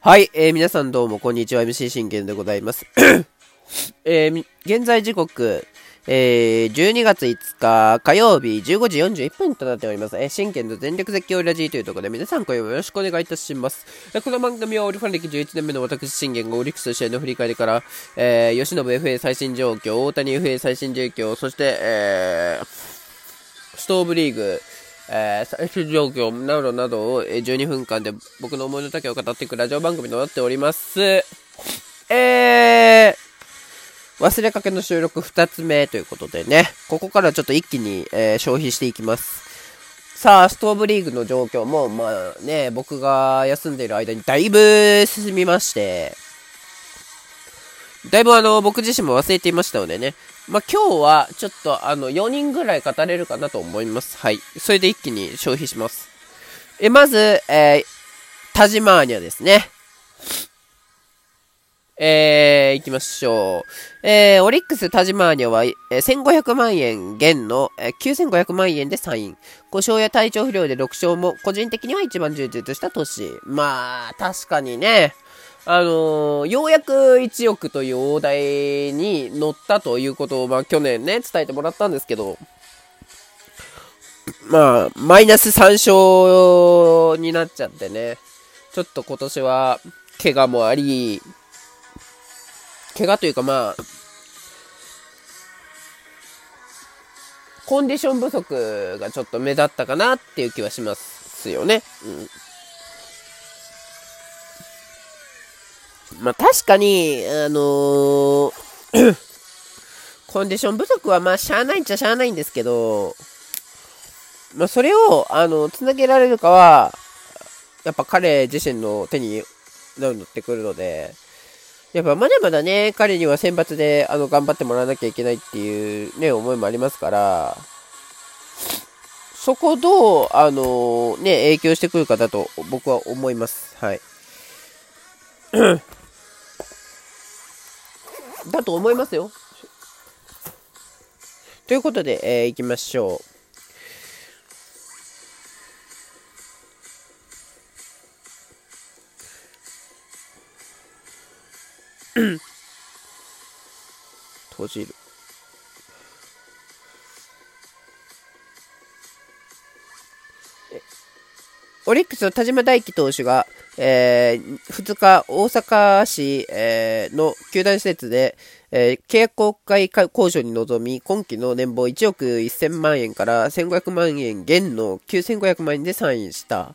はい、えー、皆さんどうもこんにちは、MC 信玄でございます。えー、現在時刻、えー、12月5日火曜日15時41分となっております。えー、真剣の全力絶叫ラジーというところで皆さん今夜もよろしくお願いいたします。えー、この番組はオリファン歴11年目の私信玄がオリックス試合の振り返りから、えー、吉信 FA 最新状況、大谷 FA 最新状況、そして、えー、ストーブリーグ、えー、最終状況などなどを12分間で僕の思いの丈を語っていくラジオ番組となっております。えー、忘れかけの収録2つ目ということでね、ここからちょっと一気に、えー、消費していきます。さあ、ストーブリーグの状況も、まあね、僕が休んでいる間にだいぶ進みまして、だいぶあの、僕自身も忘れていましたのでね、まあ、今日はちょっとあの、4人ぐらい語れるかなと思います。はい。それで一気に消費します。え、まず、えー、タジマーニャですね。えー、行きましょう。えー、オリックスタジマーニャは、えー、1500万円減の、えー、9500万円でサイン。故障や体調不良で6勝も、個人的には一番充実した年。まあ、確かにね、あのー、ようやく1億という大台に乗ったということを、まあ去年ね、伝えてもらったんですけど、まあ、マイナス3勝になっちゃってね、ちょっと今年は、怪我もあり、怪我というかまあ、コンディション不足がちょっと目立ったかなっていう気はしますよね。うん。まあ確かに、あのー コンディション不足はまあしゃあないっちゃしゃあないんですけど、まあそれを、あの、つなげられるかは、やっぱ彼自身の手になるのってくるので、やっぱまだまだね、彼には選抜であの頑張ってもらわなきゃいけないっていうね、思いもありますから、そこどう、あのね、影響してくるかだと僕は思います。はい。だと思いますよ。ということで、えー、行きましょう。閉じる。オリックスの田島大輝投手が、えー、2日、大阪市、えー、の球団施設で、えー、契約公開交渉に臨み、今季の年俸1億1000万円から1500万円減の9500万円でサインした。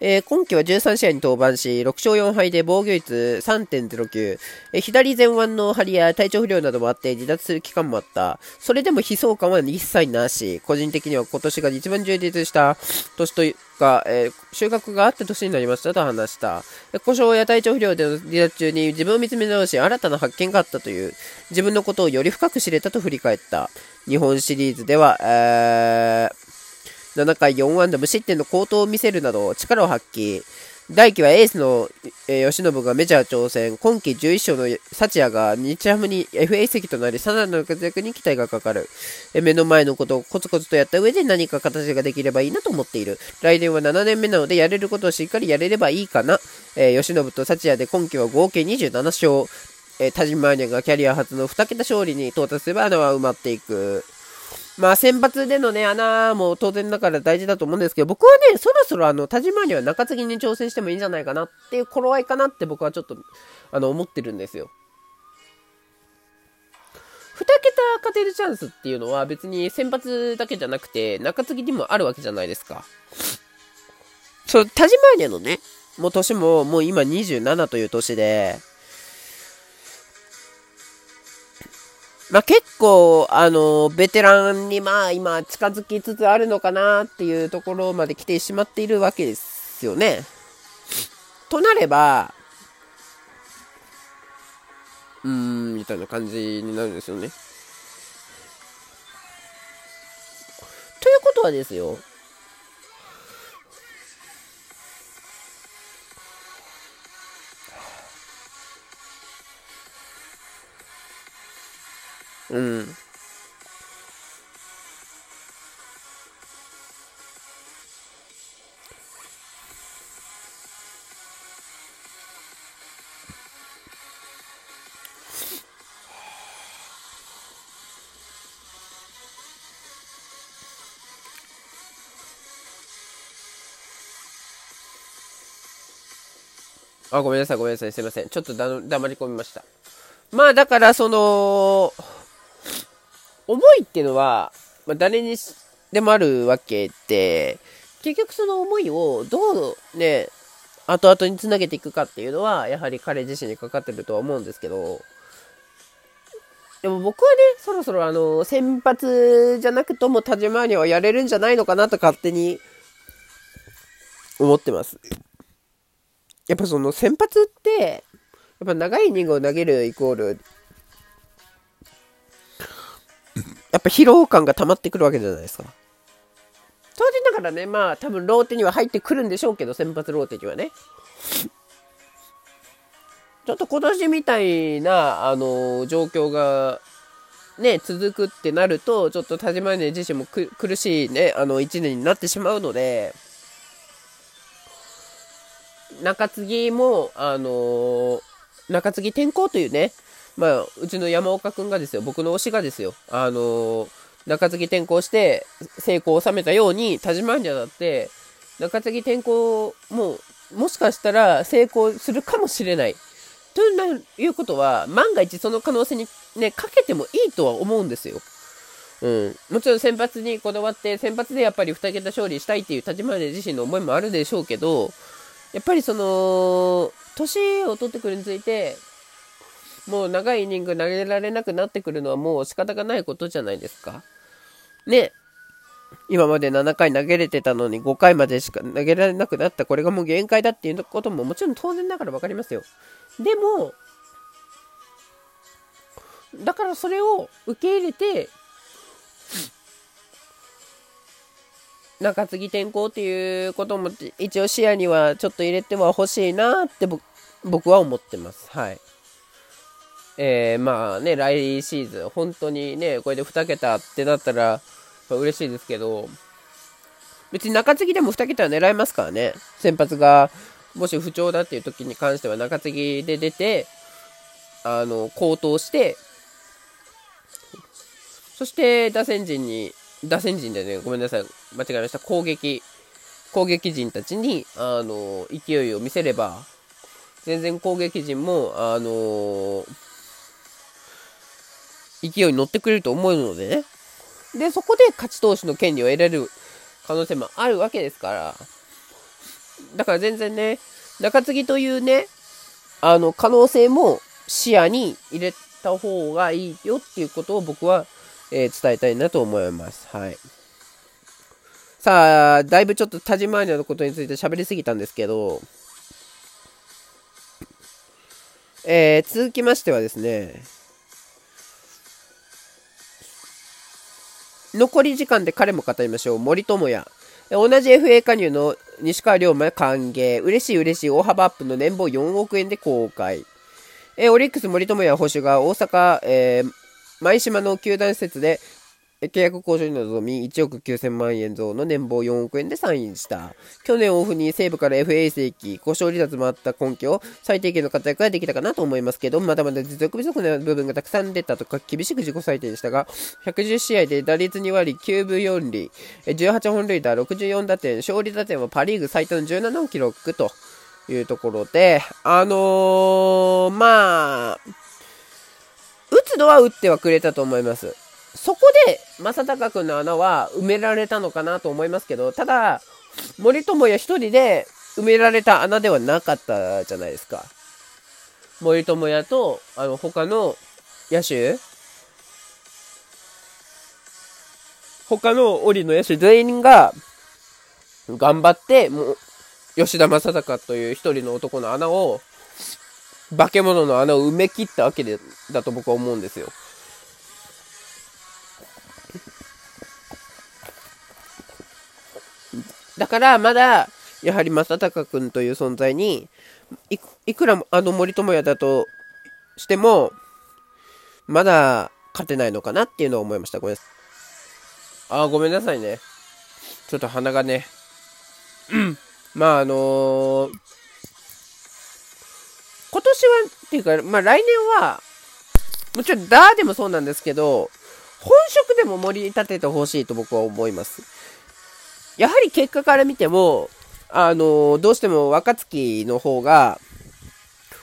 えー、今季は13試合に登板し、6勝4敗で防御率3.09、えー、左前腕の張りや体調不良などもあって離脱する期間もあった。それでも悲壮感は一切なし、個人的には今年が一番充実した年というか、えー、収穫があった年になりましたと話した。故障や体調不良での離脱中に自分を見つめ直し、新たな発見があったという、自分のことをより深く知れたと振り返った。日本シリーズでは、えー7回4安打無失点の好投を見せるなど力を発揮。大輝はエースの、えー、吉信がメジャー挑戦、今季11勝の幸也が日ハムに FA 移籍となり、さらなる活躍に期待がかかる。目の前のことをコツコツとやった上で何か形ができればいいなと思っている。来年は7年目なので、やれることをしっかりやれればいいかな。えー、吉信と幸也で今季は合計27勝。えー、田島アニャがキャリア初の2桁勝利に到達すれば穴は埋まっていく。まあ、選抜でのね、穴も当然だから大事だと思うんですけど、僕はね、そろそろあの、田島には中継ぎに挑戦してもいいんじゃないかなっていう頃合いかなって僕はちょっと、あの、思ってるんですよ。2桁勝てるチャンスっていうのは別に選抜だけじゃなくて、中継ぎにもあるわけじゃないですか。そう、田島にのね、もう年ももう今27という年で、まあ、結構、あの、ベテランにまあ今近づきつつあるのかなっていうところまで来てしまっているわけですよね。となれば、うーん、みたいな感じになるんですよね。ということはですよ、うん。あ、ごめんなさい、ごめんなさい、すいません。ちょっとだ黙り込みました。まあ、だから、その、思いっていうのは、まあ、誰にでもあるわけで、結局その思いをどうね、後々につなげていくかっていうのは、やはり彼自身にかかってるとは思うんですけど、でも僕はね、そろそろあの、先発じゃなくとも田島にはやれるんじゃないのかなと勝手に思ってます。やっぱその先発って、やっぱ長いイニングを投げるイコール、やっぱ疲労感が溜まってくるわけじゃないですか。当然だからね、まあ多分ローテには入ってくるんでしょうけど、先発ローテにはね。ちょっと今年みたいな、あの状況が、ね、続くってなると、ちょっと田島根自身も苦しいね、あの1年になってしまうので、中継ぎも、あのー、中継ぎ転向というね、まあ、うちの山岡君がですよ、僕の推しがですよ、あのー、中継ぎ転向して成功を収めたように、田島にはだって、中継ぎ転向も、もしかしたら成功するかもしれない。ということは、万が一その可能性にね、かけてもいいとは思うんですよ。うん。もちろん先発にこだわって、先発でやっぱり2桁勝利したいっていう田島自身の思いもあるでしょうけど、やっぱりその、年を取ってくるについて、もう長いイニング投げられなくなってくるのはもう仕方がないことじゃないですか。ね。今まで7回投げれてたのに5回までしか投げられなくなった。これがもう限界だっていうことももちろん当然ながら分かりますよ。でも、だからそれを受け入れて、中継ぎ転向っていうことも一応視野にはちょっと入れてはほしいなって僕は思ってます。はい。えー、まあね、来シーズン、本当にね、これで2桁ってなったら、まあ、嬉しいですけど、別に中継ぎでも2桁は狙えますからね。先発が、もし不調だっていう時に関しては中継ぎで出て、あの、高騰して、そして打線陣に打線陣でね、ごめんなさい、間違えました。攻撃、攻撃陣たちに、あの、勢いを見せれば、全然攻撃陣も、あの勢いに乗ってくれると思うのでね。で、そこで勝ち投手の権利を得られる可能性もあるわけですから。だから全然ね、中継ぎというね、あの、可能性も視野に入れた方がいいよっていうことを僕はえー、伝えたいなと思います。はい。さあ、だいぶちょっと田島アニのことについて喋りすぎたんですけど、えー、続きましてはですね、残り時間で彼も語りましょう。森友哉。同じ FA 加入の西川龍馬歓迎。嬉しい嬉しい大幅アップの年俸4億円で公開。えオリックス森友哉保守が大阪、えー、舞島の球団施設で契約交渉に臨み、1億9000万円増の年俸4億円でサインした。去年オフに西部から FA 移籍、故障離脱もあった根拠を最低限の活躍ができたかなと思いますけど、まだまだ実力不足な部分がたくさん出たとか、厳しく自己採点でしたが、110試合で打率2割、9分4厘、18本塁打、64打点、勝利打点はパリーグ最多の17を記録というところで、あのー、まあ、打つのは打ってはくれたと思います。そこで、正隆君の穴は埋められたのかなと思いますけど、ただ、森友哉一人で埋められた穴ではなかったじゃないですか。森友哉と、あの、他の野手？他の檻の野手全員が、頑張って、もう、吉田正尚という一人の男の穴を化け物の穴を埋め切ったわけでだと僕は思うんですよ。だからまだやはり正隆君という存在にいくらあの森友哉だとしてもまだ勝てないのかなっていうのを思いました。ごめん。あ、ごめんなさいね。ちょっと鼻がね。うん。まああのー今年は、っていうか、まあ来年は、もちろんダーでもそうなんですけど、本職でも盛り立ててほしいと僕は思います。やはり結果から見ても、あのどうしても若月の方が、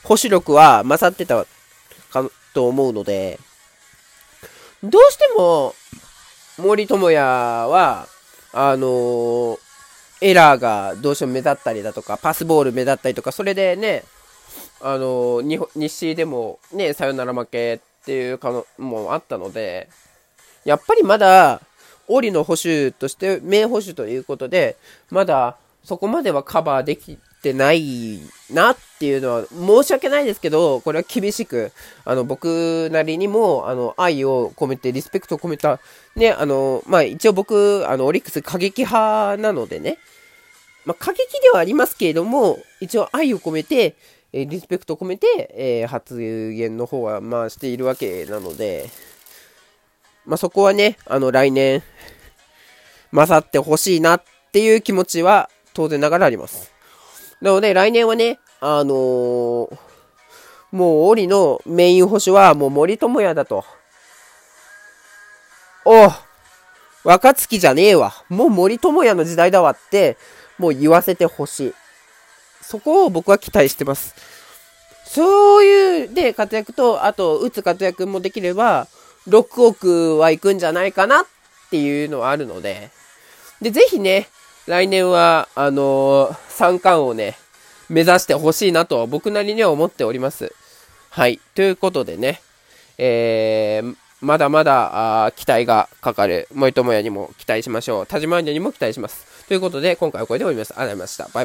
保守力は勝ってたかと思うので、どうしても、森友哉は、あのー、エラーがどうしても目立ったりだとか、パスボール目立ったりとか、それでね、あのー、日誌でもね、サヨナラ負けっていうかのもあったので、やっぱりまだ、折の保守として、名保守ということで、まだそこまではカバーできてないなっていうのは申し訳ないですけど、これは厳しく、あの、僕なりにも、あの、愛を込めて、リスペクトを込めた、ね、あの、まあ、一応僕、あの、オリックス過激派なのでね、まあ、過激ではありますけれども、一応愛を込めて、えーリスペクトを込めて、えー、発言の方は、まあ、しているわけなので、まあ、そこはね、あの、来年、勝ってほしいなっていう気持ちは、当然ながらあります。なので、来年はね、あのー、もう、檻のメイン保守は、もう森友哉だと。お若月じゃねえわ。もう森友哉の時代だわって、もう言わせてほしい。そこを僕は期待してます。そういう、で、活躍と、あと、打つ活躍もできれば、6億はいくんじゃないかなっていうのはあるので、で、ぜひね、来年は、あのー、三冠をね、目指してほしいなと僕なりには思っております。はい。ということでね、えー、まだまだあ期待がかかる、森友哉にも期待しましょう。田島アニにも期待します。ということで、今回はこれで終わります。ありがとうございました。バイバイ。